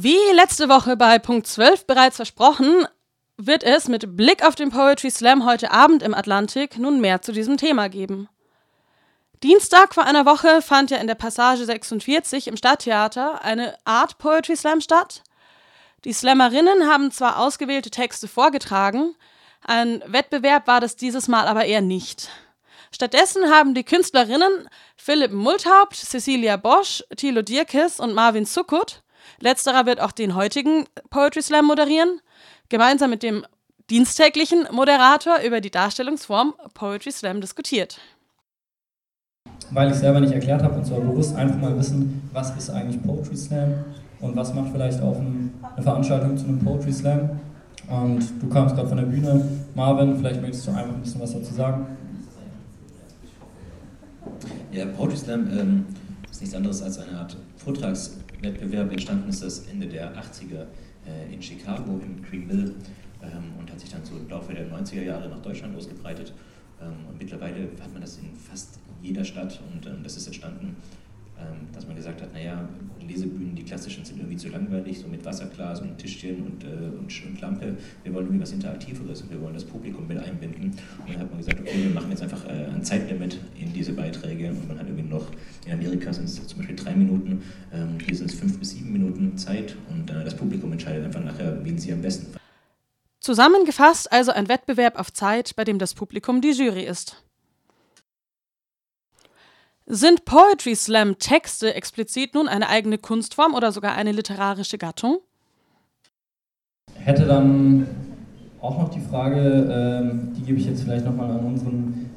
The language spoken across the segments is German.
Wie letzte Woche bei Punkt 12 bereits versprochen, wird es mit Blick auf den Poetry Slam heute Abend im Atlantik nun mehr zu diesem Thema geben. Dienstag vor einer Woche fand ja in der Passage 46 im Stadttheater eine Art Poetry Slam statt. Die Slammerinnen haben zwar ausgewählte Texte vorgetragen, ein Wettbewerb war das dieses Mal aber eher nicht. Stattdessen haben die Künstlerinnen Philipp Multhaupt, Cecilia Bosch, Thilo Dierkes und Marvin Zuckut, letzterer wird auch den heutigen Poetry Slam moderieren, gemeinsam mit dem diensttäglichen Moderator über die Darstellungsform Poetry Slam diskutiert weil ich selber nicht erklärt habe und zwar bewusst einfach mal wissen, was ist eigentlich Poetry Slam und was macht vielleicht auch ein, eine Veranstaltung zu einem Poetry Slam. Und du kamst gerade von der Bühne. Marvin, vielleicht möchtest du einfach ein bisschen was dazu sagen. Ja, Poetry Slam ähm, ist nichts anderes als eine Art Vortragswettbewerb. Entstanden ist das Ende der 80er äh, in Chicago im Green Mill ähm, und hat sich dann so im Laufe der 90er Jahre nach Deutschland ausgebreitet. Ähm, und mittlerweile hat man das in fast jeder Stadt und ähm, das ist entstanden, dass man gesagt hat, naja, Lesebühnen, die klassischen sind irgendwie zu langweilig, so mit Wasserglas und Tischchen und, äh, und, und, Lampe. Wir wollen irgendwie was Interaktiveres und wir wollen das Publikum mit einbinden. Und dann hat man gesagt, okay, wir machen jetzt einfach äh, ein Zeitlimit in diese Beiträge und man hat irgendwie noch, in Amerika sind es zum Beispiel drei Minuten, ähm, hier sind es fünf bis sieben Minuten Zeit und äh, das Publikum entscheidet einfach nachher, wen sie am besten. Zusammengefasst also ein Wettbewerb auf Zeit, bei dem das Publikum die Jury ist. Sind Poetry Slam Texte explizit nun eine eigene Kunstform oder sogar eine literarische Gattung? Hätte dann auch noch die Frage, ähm, die gebe ich jetzt vielleicht nochmal an unseren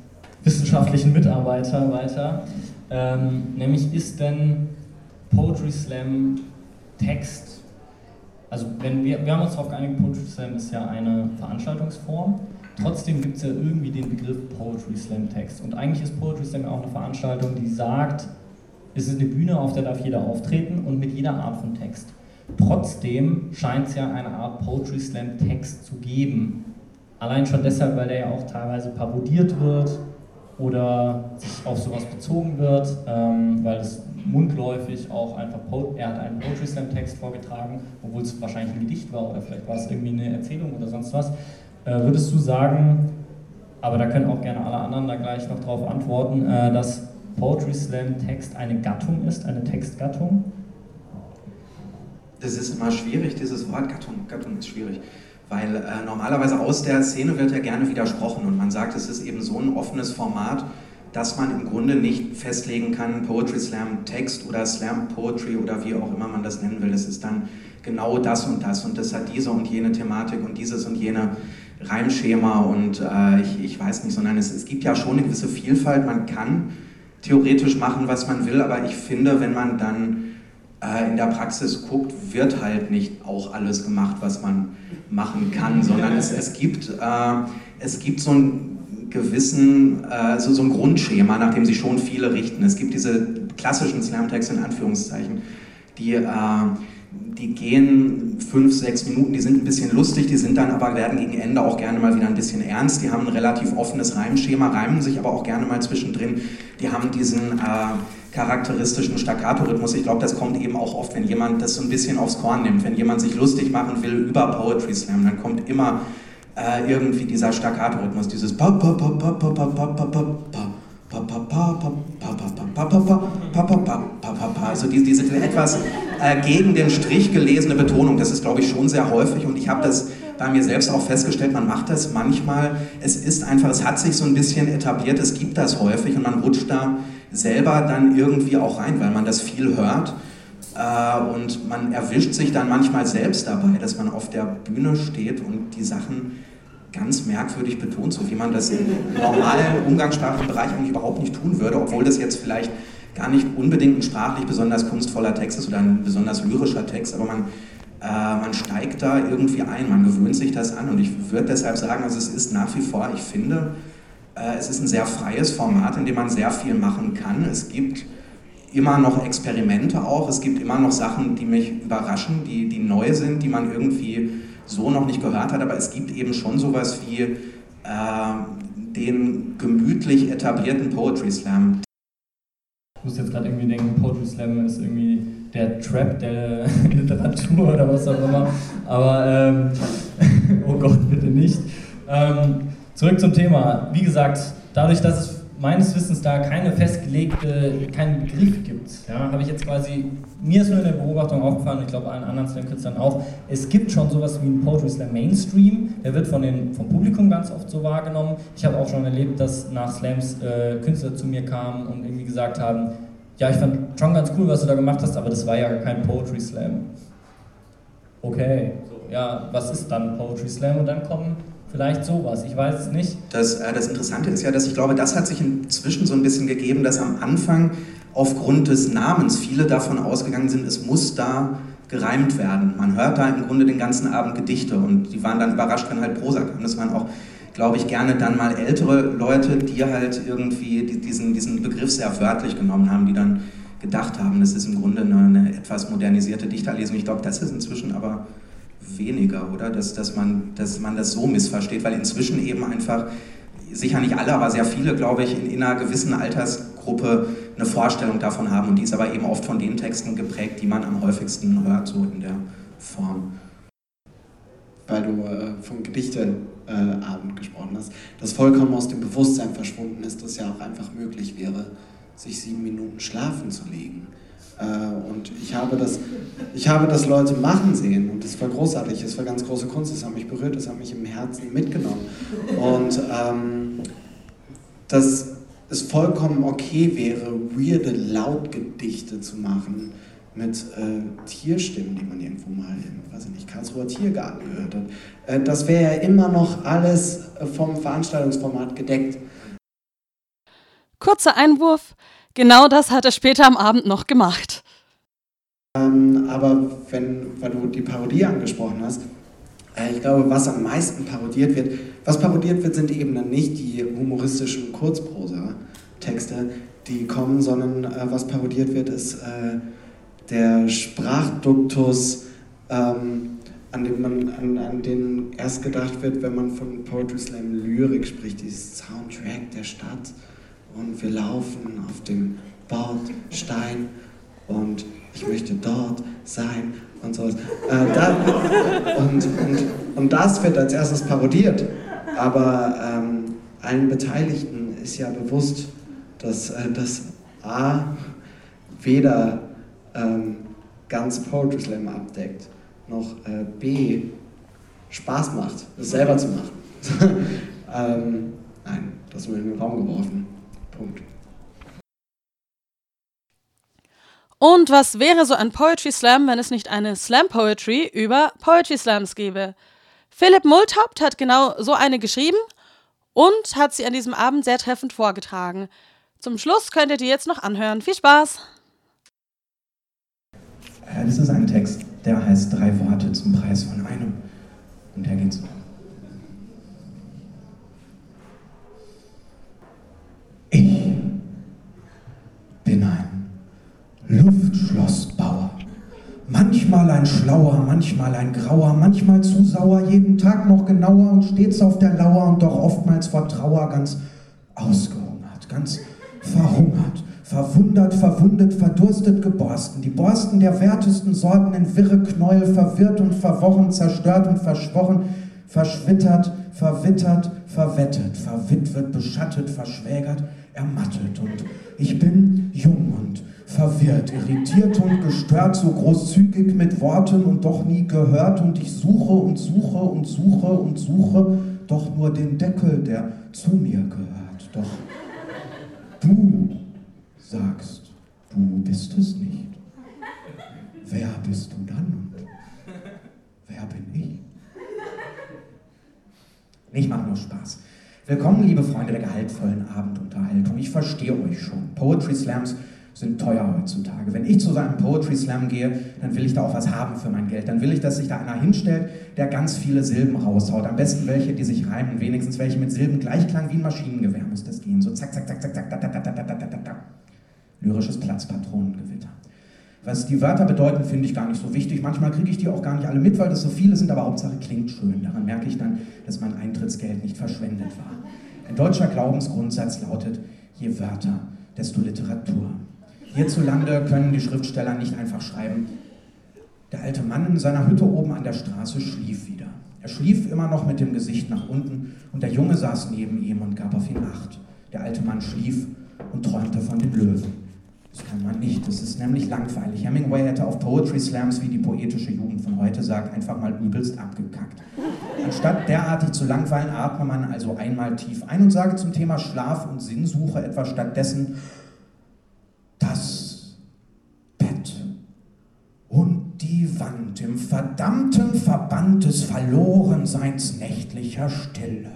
wissenschaftlichen Mitarbeiter weiter, ähm, nämlich ist denn Poetry Slam Text, also wenn wir, wir haben uns darauf geeinigt, Poetry Slam ist ja eine Veranstaltungsform, Trotzdem gibt es ja irgendwie den Begriff Poetry Slam Text. Und eigentlich ist Poetry Slam auch eine Veranstaltung, die sagt, es ist eine Bühne, auf der darf jeder auftreten und mit jeder Art von Text. Trotzdem scheint es ja eine Art Poetry Slam Text zu geben. Allein schon deshalb, weil der ja auch teilweise parodiert wird oder sich auf sowas bezogen wird, ähm, weil es mundläufig auch einfach, er hat einen Poetry Slam Text vorgetragen, obwohl es wahrscheinlich ein Gedicht war oder vielleicht war es irgendwie eine Erzählung oder sonst was. Äh, würdest du sagen, aber da können auch gerne alle anderen da gleich noch drauf antworten, äh, dass Poetry Slam Text eine Gattung ist, eine Textgattung? Das ist immer schwierig, dieses Wort Gattung. Gattung ist schwierig. Weil äh, normalerweise aus der Szene wird ja gerne widersprochen und man sagt, es ist eben so ein offenes Format, dass man im Grunde nicht festlegen kann, Poetry Slam Text oder Slam Poetry oder wie auch immer man das nennen will. Es ist dann genau das und das und das hat diese und jene Thematik und dieses und jene Reimschema und äh, ich, ich weiß nicht, sondern es, es gibt ja schon eine gewisse Vielfalt. Man kann theoretisch machen, was man will, aber ich finde, wenn man dann äh, in der Praxis guckt, wird halt nicht auch alles gemacht, was man machen kann, sondern es, es, gibt, äh, es gibt so einen gewissen, äh, so, so ein Grundschema, nach dem sich schon viele richten. Es gibt diese klassischen Slam-Texte in Anführungszeichen, die äh, die gehen fünf, sechs Minuten, die sind ein bisschen lustig, die sind dann aber, werden gegen Ende auch gerne mal wieder ein bisschen ernst. Die haben ein relativ offenes Reimschema, reimen sich aber auch gerne mal zwischendrin. Die haben diesen äh, charakteristischen Staccato-Rhythmus. Ich glaube, das kommt eben auch oft, wenn jemand das so ein bisschen aufs Korn nimmt. Wenn jemand sich lustig machen will über Poetry Slam, dann kommt immer äh, irgendwie dieser Staccato-Rhythmus, dieses also diese etwas gegen den Strich gelesene Betonung, das ist, glaube ich, schon sehr häufig. Und ich habe das bei mir selbst auch festgestellt, man macht das manchmal, es ist einfach, es hat sich so ein bisschen etabliert, es gibt das häufig und man rutscht da selber dann irgendwie auch rein, weil man das viel hört. Und man erwischt sich dann manchmal selbst dabei, dass man auf der Bühne steht und die Sachen ganz merkwürdig betont, so wie man das im normalen umgangssprachlichen Bereich eigentlich überhaupt nicht tun würde, obwohl das jetzt vielleicht gar nicht unbedingt ein sprachlich besonders kunstvoller Text ist oder ein besonders lyrischer Text, aber man, äh, man steigt da irgendwie ein, man gewöhnt sich das an und ich würde deshalb sagen, also es ist nach wie vor, ich finde, äh, es ist ein sehr freies Format, in dem man sehr viel machen kann. Es gibt immer noch Experimente auch, es gibt immer noch Sachen, die mich überraschen, die, die neu sind, die man irgendwie so noch nicht gehört hat, aber es gibt eben schon sowas wie äh, den gemütlich etablierten Poetry Slam. Ich muss jetzt gerade irgendwie denken, Poetry Slam ist irgendwie der Trap der Literatur oder was auch immer. Aber, ähm, oh Gott, bitte nicht. Ähm, zurück zum Thema. Wie gesagt, dadurch, dass es meines Wissens da keine festgelegte, keinen Begriff gibt, ja, habe ich jetzt quasi, mir ist nur in der Beobachtung aufgefallen, ich glaube allen anderen Slam-Künstlern auch, es gibt schon sowas wie einen Poetry Slam Mainstream, der wird von den, vom Publikum ganz oft so wahrgenommen. Ich habe auch schon erlebt, dass nach Slams äh, Künstler zu mir kamen und irgendwie gesagt haben, ja, ich fand schon ganz cool, was du da gemacht hast, aber das war ja kein Poetry Slam. Okay, so, ja, was ist dann Poetry Slam? Und dann kommen vielleicht sowas, ich weiß es nicht. Das, äh, das Interessante ist ja, dass ich glaube, das hat sich inzwischen so ein bisschen gegeben, dass am Anfang aufgrund des Namens viele davon ausgegangen sind, es muss da gereimt werden. Man hört da im Grunde den ganzen Abend Gedichte und die waren dann überrascht, wenn halt Prosa kam. Das waren auch, glaube ich, gerne dann mal ältere Leute, die halt irgendwie diesen, diesen Begriff sehr wörtlich genommen haben, die dann gedacht haben, das ist im Grunde eine, eine etwas modernisierte Dichterlesung. Ich glaube, das ist inzwischen aber weniger, oder? Dass, dass, man, dass man das so missversteht, weil inzwischen eben einfach, sicher nicht alle, aber sehr viele, glaube ich, in, in einer gewissen Altersgruppe eine Vorstellung davon haben und die ist aber eben oft von den Texten geprägt, die man am häufigsten hört, so in der Form. Weil du äh, vom Gedichteabend äh, gesprochen hast, dass vollkommen aus dem Bewusstsein verschwunden ist, dass ja auch einfach möglich wäre, sich sieben Minuten schlafen zu legen. Ich habe, das, ich habe das Leute machen sehen und das war großartig, das war ganz große Kunst, das hat mich berührt, das hat mich im Herzen mitgenommen. Und ähm, dass es vollkommen okay wäre, weirde Lautgedichte zu machen mit äh, Tierstimmen, die man irgendwo mal in, weiß ich nicht, Karlsruher Tiergarten gehört hat. Äh, das wäre ja immer noch alles vom Veranstaltungsformat gedeckt. Kurzer Einwurf. Genau das hat er später am Abend noch gemacht. Ähm, aber wenn, weil du die Parodie angesprochen hast, äh, ich glaube, was am meisten parodiert wird, was parodiert wird, sind eben dann nicht die humoristischen Kurzprosa-Texte, die kommen, sondern äh, was parodiert wird, ist äh, der Sprachduktus, ähm, an, dem man, an, an den erst gedacht wird, wenn man von Poetry Slam Lyrik spricht, dieses Soundtrack der Stadt. Und wir laufen auf dem Bordstein und ich möchte dort sein und so. Äh, da, und, und, und das wird als erstes parodiert, aber ähm, allen Beteiligten ist ja bewusst, dass äh, das A weder ähm, ganz Poetry Slam abdeckt, noch äh, B Spaß macht, es selber zu machen. ähm, nein, das nur in den Raum geworfen. Punkt. Und was wäre so ein Poetry Slam, wenn es nicht eine Slam Poetry über Poetry Slams gäbe? Philipp Multhaupt hat genau so eine geschrieben und hat sie an diesem Abend sehr treffend vorgetragen. Zum Schluss könnt ihr die jetzt noch anhören. Viel Spaß! Das ist ein Text, der heißt Drei Worte zum Preis von einem. Und der geht so. Ich bin ein Luftschlossbauer. Manchmal ein schlauer, manchmal ein grauer, manchmal zu sauer, jeden Tag noch genauer und stets auf der Lauer und doch oftmals vor Trauer ganz ausgehungert, ganz verhungert, verwundert, verwundet, verdurstet, geborsten. Die Borsten der wertesten Sorten in wirre Knäuel, verwirrt und verworren, zerstört und verschworen, verschwittert, verwittert, verwettet, verwitwet, beschattet, verschwägert, ermattet. Und ich bin jung und verwirrt, irritiert und gestört, so großzügig mit Worten und doch nie gehört. Und ich suche und suche und suche und suche doch nur den Deckel, der zu mir gehört. Doch du sagst, du bist es nicht. Wer bist du dann und wer bin ich? Ich mache nur Spaß. Willkommen, liebe Freunde der gehaltvollen Abendunterhaltung. Ich verstehe euch schon. Poetry Slams sind teuer heutzutage. Wenn ich zu so einem Poetry Slam gehe, dann will ich da auch was haben für mein Geld. Dann will ich, dass sich da einer hinstellt, der ganz viele Silben raushaut. Am besten welche, die sich reimen. Wenigstens welche mit Silben Gleichklang wie ein Maschinengewehr muss das gehen. So zack, zack, zack, zack, zack, da, da, da, da, da, da, da. Lyrisches Platzpatronengewitter. Was die Wörter bedeuten, finde ich gar nicht so wichtig. Manchmal kriege ich die auch gar nicht alle mit, weil das so viele sind, aber Hauptsache klingt schön. Daran merke ich dann, dass mein Eintrittsgeld nicht verschwendet war. Ein deutscher Glaubensgrundsatz lautet, je Wörter, desto Literatur. Hierzulande können die Schriftsteller nicht einfach schreiben, der alte Mann in seiner Hütte oben an der Straße schlief wieder. Er schlief immer noch mit dem Gesicht nach unten und der Junge saß neben ihm und gab auf ihn Acht. Der alte Mann schlief und träumte von dem Löwen. Das kann man nicht, das ist nämlich langweilig. Hemingway hätte auf Poetry Slams, wie die poetische Jugend von heute sagt, einfach mal übelst abgekackt. Anstatt derartig zu langweilen, atme man also einmal tief ein und sage zum Thema Schlaf und Sinnsuche etwa stattdessen Wand im verdammten Verband des Verlorenseins nächtlicher Stille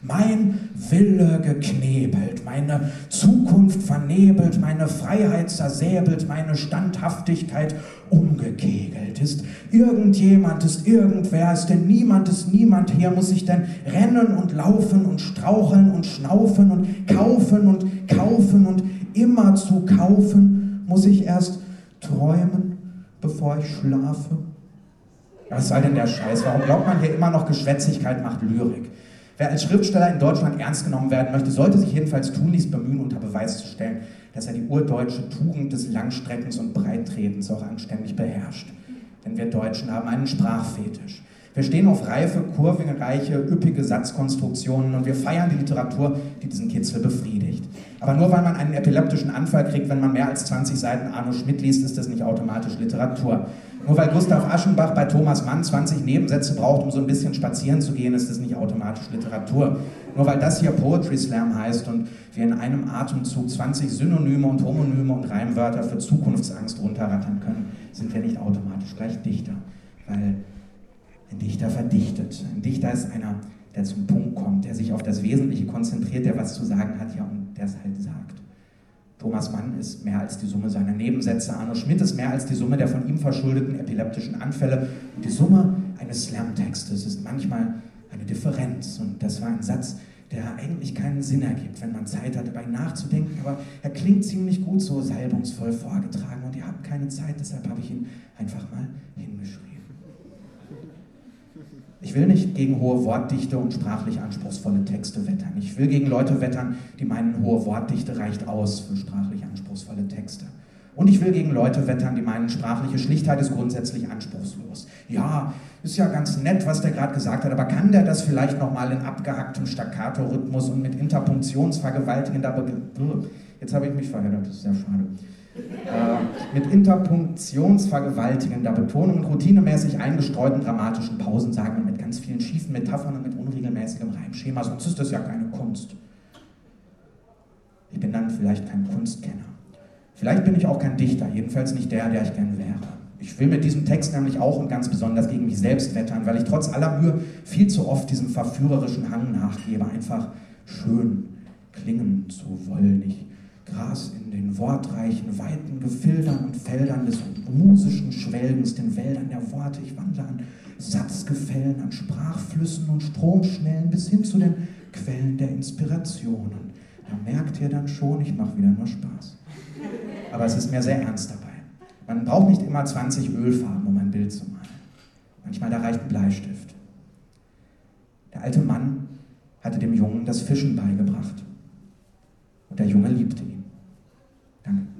mein Wille geknebelt, meine Zukunft vernebelt, meine Freiheit zersäbelt, meine Standhaftigkeit umgekegelt. Ist irgendjemand, ist irgendwer, ist denn niemand, ist niemand hier, muss ich denn rennen und laufen und straucheln und schnaufen und kaufen und kaufen und immer zu kaufen, muss ich erst träumen, bevor ich schlafe? Was soll denn der Scheiß? Warum glaubt man hier immer noch Geschwätzigkeit macht Lyrik? Wer als Schriftsteller in Deutschland ernst genommen werden möchte, sollte sich jedenfalls tunlichst bemühen, unter Beweis zu stellen, dass er die urdeutsche Tugend des Langstreckens und Breittretens auch anständig beherrscht. Denn wir Deutschen haben einen Sprachfetisch. Wir stehen auf reife, kurvenreiche, üppige Satzkonstruktionen und wir feiern die Literatur, die diesen Kitzel befriedigt. Aber nur weil man einen epileptischen Anfall kriegt, wenn man mehr als 20 Seiten Arno Schmidt liest, ist das nicht automatisch Literatur. Nur weil Gustav Aschenbach bei Thomas Mann 20 Nebensätze braucht, um so ein bisschen spazieren zu gehen, ist das nicht automatisch Literatur. Nur weil das hier Poetry Slam heißt und wir in einem Atemzug 20 Synonyme und Homonyme und Reimwörter für Zukunftsangst runterrattern können, sind wir nicht automatisch gleich Dichter. Weil ein Dichter verdichtet. Ein Dichter ist einer, der zum Punkt kommt, der sich auf das Wesentliche konzentriert, der was zu sagen hat, ja, und der es halt sagt. Thomas Mann ist mehr als die Summe seiner Nebensätze. Arno Schmidt ist mehr als die Summe der von ihm verschuldeten epileptischen Anfälle. Und die Summe eines Slam-Textes ist manchmal eine Differenz. Und das war ein Satz, der eigentlich keinen Sinn ergibt, wenn man Zeit hat, dabei nachzudenken. Aber er klingt ziemlich gut so salbungsvoll vorgetragen und ihr habt keine Zeit, deshalb habe ich ihn einfach mal hingeschrieben. Ich will nicht gegen hohe Wortdichte und sprachlich anspruchsvolle Texte wettern. Ich will gegen Leute wettern, die meinen, hohe Wortdichte reicht aus für sprachlich anspruchsvolle Texte. Und ich will gegen Leute wettern, die meinen, sprachliche Schlichtheit ist grundsätzlich anspruchslos. Ja, ist ja ganz nett, was der gerade gesagt hat, aber kann der das vielleicht nochmal in abgehacktem Staccato-Rhythmus und mit interpunktionsvergewaltigender Be Jetzt habe ich mich verheddert, das ist sehr schade mit interpunktionsvergewaltigender Betonung und routinemäßig eingestreuten dramatischen Pausen sagen und mit ganz vielen schiefen Metaphern und mit unregelmäßigem Reimschema, sonst ist das ja keine Kunst. Ich bin dann vielleicht kein Kunstkenner. Vielleicht bin ich auch kein Dichter, jedenfalls nicht der, der ich gern wäre. Ich will mit diesem Text nämlich auch und ganz besonders gegen mich selbst wettern, weil ich trotz aller Mühe viel zu oft diesem verführerischen Hang nachgebe, einfach schön klingen zu wollen. Ich Gras in den wortreichen, weiten Gefildern und Feldern des musischen Schwelgens, den Wäldern der Worte. Ich wandle an Satzgefällen, an Sprachflüssen und Stromschnellen bis hin zu den Quellen der Inspirationen. Da merkt ihr dann schon, ich mache wieder nur Spaß. Aber es ist mir sehr ernst dabei. Man braucht nicht immer 20 Ölfarben, um ein Bild zu malen. Manchmal da reicht ein Bleistift. Der alte Mann hatte dem Jungen das Fischen beigebracht. Und der Junge liebte ihn. Amen.